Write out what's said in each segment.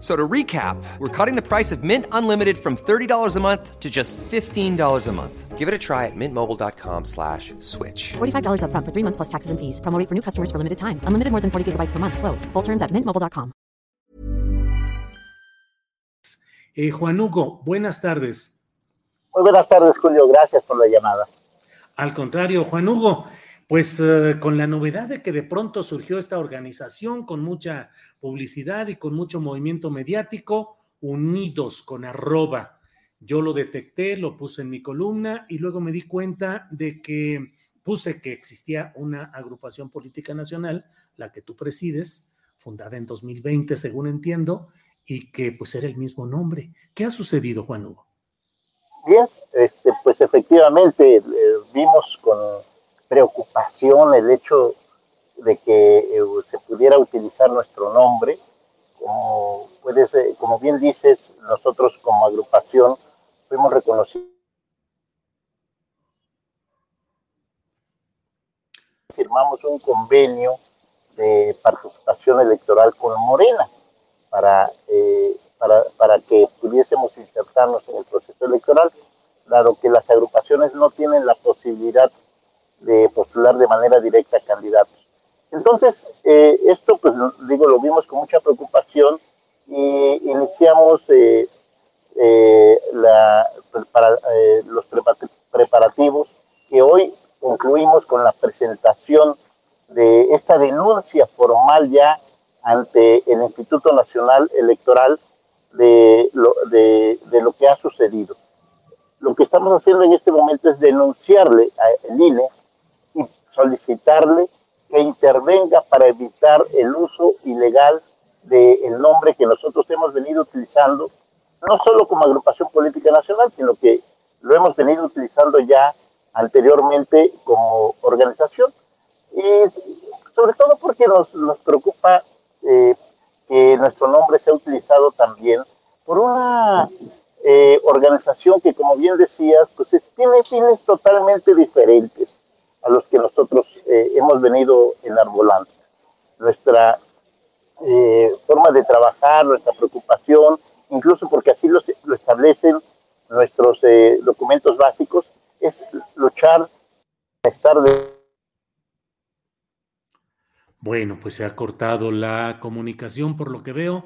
So to recap, we're cutting the price of Mint Unlimited from $30 a month to just $15 a month. Give it a try at mintmobile.com slash switch. $45 upfront for three months plus taxes and fees. Promo rate for new customers for limited time. Unlimited more than 40 gigabytes per month. Slows. Full terms at mintmobile.com. Eh, Juan Hugo, buenas tardes. Muy buenas tardes, Julio. Gracias por la llamada. Al contrario, Juan Hugo, pues eh, con la novedad de que de pronto surgió esta organización con mucha publicidad y con mucho movimiento mediático, unidos con arroba. Yo lo detecté, lo puse en mi columna y luego me di cuenta de que puse que existía una agrupación política nacional, la que tú presides, fundada en 2020, según entiendo, y que pues era el mismo nombre. ¿Qué ha sucedido, Juan Hugo? Bien, este, pues efectivamente eh, vimos con preocupación el hecho de que eh, se pudiera utilizar nuestro nombre. Como, puedes, como bien dices, nosotros como agrupación fuimos reconocidos. Firmamos un convenio de participación electoral con Morena para, eh, para, para que pudiésemos insertarnos en el proceso electoral, dado que las agrupaciones no tienen la posibilidad de postular de manera directa a candidatos. Entonces, eh, esto, pues digo, lo vimos con mucha preocupación y iniciamos eh, eh, pues, para, los preparativos que hoy concluimos con la presentación de esta denuncia formal ya ante el Instituto Nacional Electoral de lo, de, de lo que ha sucedido. Lo que estamos haciendo en este momento es denunciarle al INE solicitarle que intervenga para evitar el uso ilegal del nombre que nosotros hemos venido utilizando, no solo como agrupación política nacional, sino que lo hemos venido utilizando ya anteriormente como organización. Y sobre todo porque nos, preocupa eh, que nuestro nombre sea utilizado también por una eh, organización que, como bien decías, pues tiene fines totalmente diferentes a los que nosotros eh, hemos venido enarbolando. Nuestra eh, forma de trabajar, nuestra preocupación, incluso porque así lo, lo establecen nuestros eh, documentos básicos, es luchar, estar de... Bueno, pues se ha cortado la comunicación por lo que veo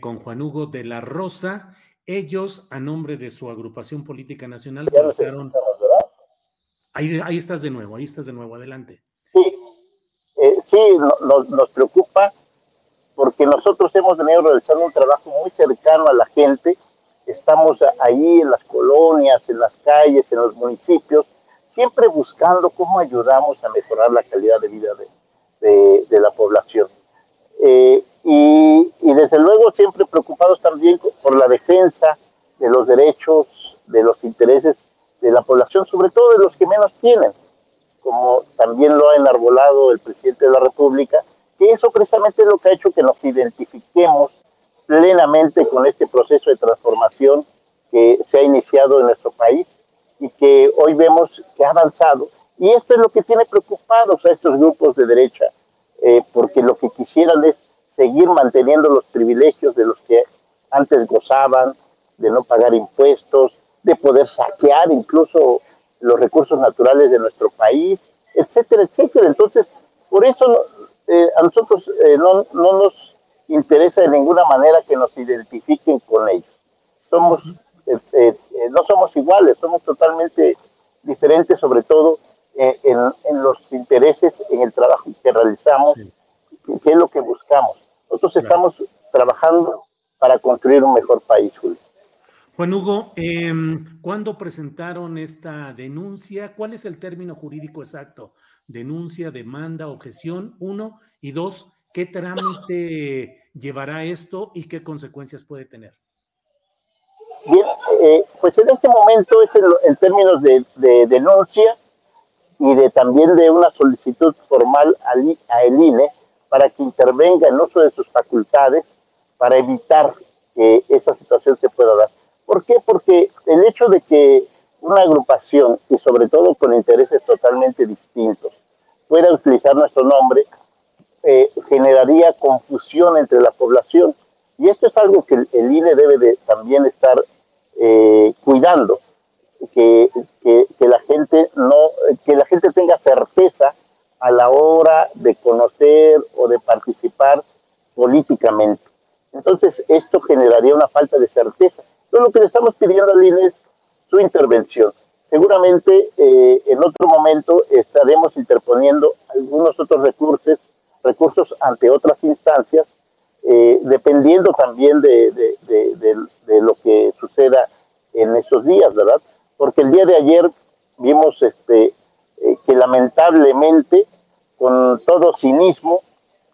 con Juan Hugo de la Rosa. Ellos, a nombre de su agrupación política nacional, colocaron... Ahí, ahí estás de nuevo, ahí estás de nuevo, adelante. Sí, eh, sí, nos, preocupa porque nosotros hemos venido realizando un trabajo muy cercano a la gente, estamos ahí en las colonias, en las calles, en los municipios, siempre buscando cómo ayudamos a mejorar la calidad de vida de la población. Eh, y, y, desde luego siempre preocupados también por la defensa de los derechos, de los intereses de la población, sobre todo de los que menos tienen, como también lo ha enarbolado el presidente de la República, que eso precisamente es lo que ha hecho que nos identifiquemos plenamente con este proceso de transformación que se ha iniciado en nuestro país y que hoy vemos que ha avanzado. Y esto es lo que tiene preocupados a estos grupos de derecha, eh, porque lo que quisieran es seguir manteniendo los privilegios de los que antes gozaban, de no pagar impuestos, de poder saquear incluso los recursos naturales de nuestro país, etcétera, etcétera. Entonces, por eso eh, a nosotros eh, no, no, nos interesa de ninguna manera que nos identifiquen con ellos. Somos, eh, no somos iguales, somos totalmente diferentes, sobre todo en, los intereses, en el trabajo que realizamos, qué es lo que buscamos. Nosotros estamos trabajando para construir un mejor país, Julio. Juan Hugo, em, ¿cuándo presentaron esta denuncia? ¿Cuál es el término jurídico exacto? Denuncia, demanda, objeción, uno, y dos, ¿qué trámite llevará esto y qué consecuencias puede tener? Bien, eh, pues en este momento es en, términos de, denuncia y de también de una solicitud formal a el INE para que intervenga en uso de sus facultades para evitar que esa situación se pueda dar. ¿Por qué? Porque el hecho de que una agrupación, y sobre todo con intereses totalmente distintos, pueda utilizar nuestro nombre, eh, generaría confusión entre la población. Y esto es algo que el, INE debe de también estar eh, cuidando, que, que, la gente no, que la gente tenga certeza a la hora de conocer o de participar políticamente. Entonces, esto generaría una falta de certeza lo que le estamos pidiendo a INE es su intervención. Seguramente eh, en otro momento estaremos interponiendo algunos otros recursos, recursos ante otras instancias, eh, dependiendo también de, lo que suceda en esos días, ¿verdad? Porque el día de ayer vimos este, eh, que lamentablemente, con todo cinismo,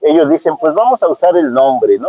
ellos dicen, pues vamos a usar el nombre, ¿no?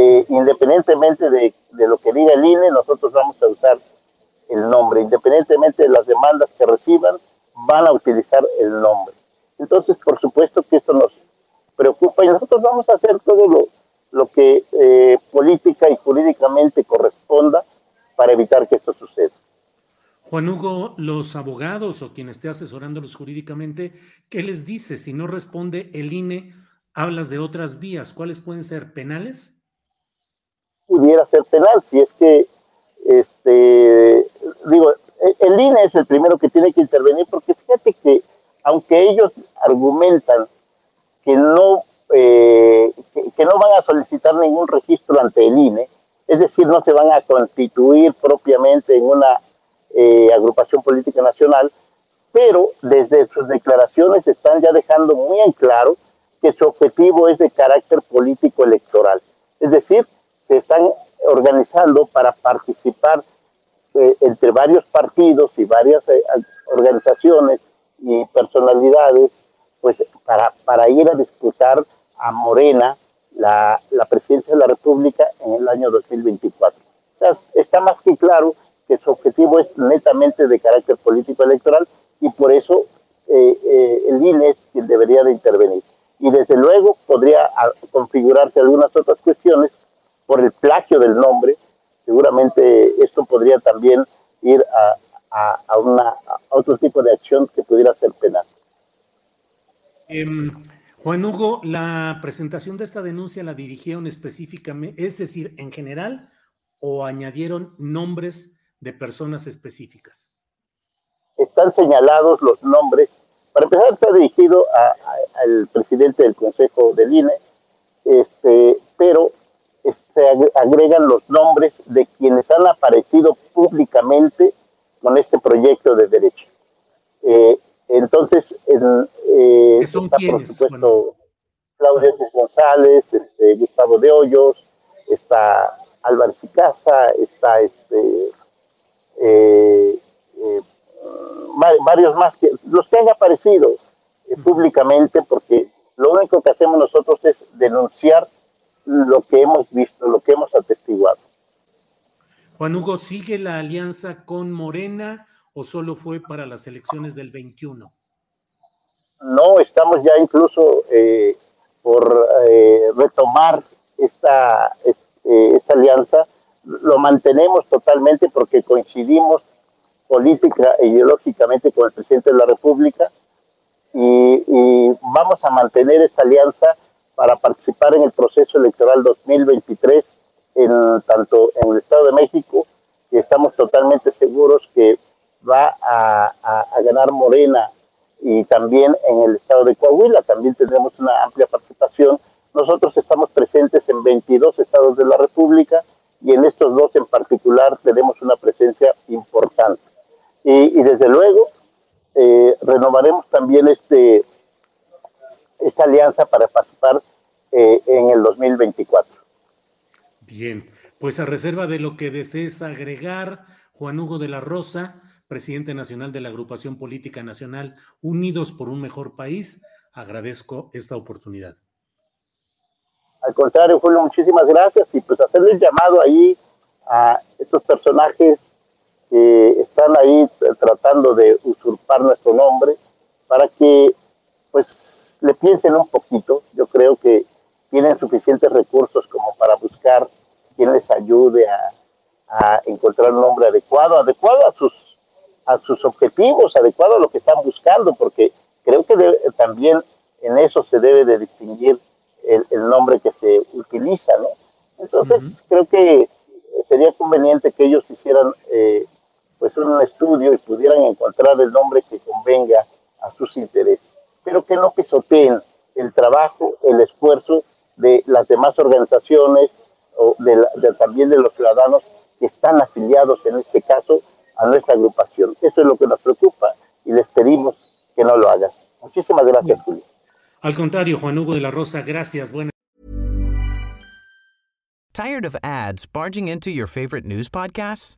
Eh, independientemente de de lo que diga el INE, nosotros vamos a usar el nombre. Independientemente de las demandas que reciban, van a utilizar el nombre. Entonces, por supuesto que esto nos preocupa y nosotros vamos a hacer todo lo, lo que eh, política y jurídicamente corresponda para evitar que esto suceda. Juan Hugo, los abogados o quien esté asesorándolos jurídicamente, ¿qué les dice? Si no responde el INE, hablas de otras vías. ¿Cuáles pueden ser penales? Pudiera ser penal, si es que, este, digo, el INE es el primero que tiene que intervenir, porque fíjate que, aunque ellos argumentan que no, eh, que, no van a solicitar ningún registro ante el INE, es decir, no se van a constituir propiamente en una eh, agrupación política nacional, pero desde sus declaraciones están ya dejando muy en claro que su objetivo es de carácter político electoral. Es decir, se están organizando para participar eh, entre varios partidos y varias eh, organizaciones y personalidades, pues para, para ir a disputar a Morena la, la presidencia de la República en el año 2024. está más que claro que su objetivo es netamente de carácter político electoral y por eso eh, el INE es quien debería de intervenir. Y desde luego podría ah, configurarse algunas otras cuestiones por el plagio del nombre, seguramente esto podría también ir a, a, una, otro tipo de acción que pudiera ser penal. Em, Juan Hugo, la presentación de esta denuncia la dirigieron específicamente, es decir, en general, o añadieron nombres de personas específicas? Están señalados los nombres para empezar está dirigido al presidente del Consejo del INE, este, pero se este, agregan los nombres de quienes han aparecido públicamente con este proyecto de derecho. Eh, entonces, eh, está por supuesto Claudia González, este, Gustavo de Hoyos, está Álvaro Casa, está este eh, eh, varios más que los que han aparecido públicamente porque lo único que hacemos nosotros es denunciar lo que hemos visto, lo que hemos atestiguado. Juan Hugo, ¿sigue la alianza con Morena o solo fue para las elecciones del 21? No, estamos ya incluso eh, por eh, retomar esta, eh, esta alianza. Lo mantenemos totalmente porque coincidimos política e ideológicamente con el presidente de la República y, y vamos a mantener esta alianza para participar en el proceso electoral 2023 en tanto en el Estado de México y estamos totalmente seguros que va a, ganar Morena y también en el estado de Coahuila también tendremos una amplia participación. Nosotros estamos presentes en 22 estados de la República y en estos dos en particular tenemos una presencia importante. Y, desde luego eh, renovaremos también este esta alianza para participar eh, en el 2024. Bien, pues a reserva de lo que desees agregar, Juan Hugo de la Rosa, presidente nacional de la Agrupación Política Nacional Unidos por un Mejor País, agradezco esta oportunidad. Al contrario, Julio, muchísimas gracias y pues hacerle el llamado ahí a estos personajes que están ahí tratando de usurpar nuestro nombre para que pues le piensen un poquito. Yo creo que tienen suficientes recursos como para buscar quien les ayude a, encontrar un nombre adecuado, adecuado a sus, a sus objetivos, adecuado a lo que están buscando, porque creo que también en eso se debe de distinguir el, nombre que se utiliza, ¿no? Entonces, creo que sería conveniente que ellos hicieran eh, pues un estudio y pudieran encontrar el nombre que convenga a sus intereses, pero que no pisoteen el trabajo, el esfuerzo de las demás organizaciones o de, también de los ciudadanos que están afiliados en este caso a nuestra agrupación. Eso es lo que nos preocupa y les pedimos que no lo hagan. Muchísimas gracias, Julio. Al contrario, Juan Hugo de la Rosa, gracias. Buenas. Tired of ads barging into your favorite news podcasts?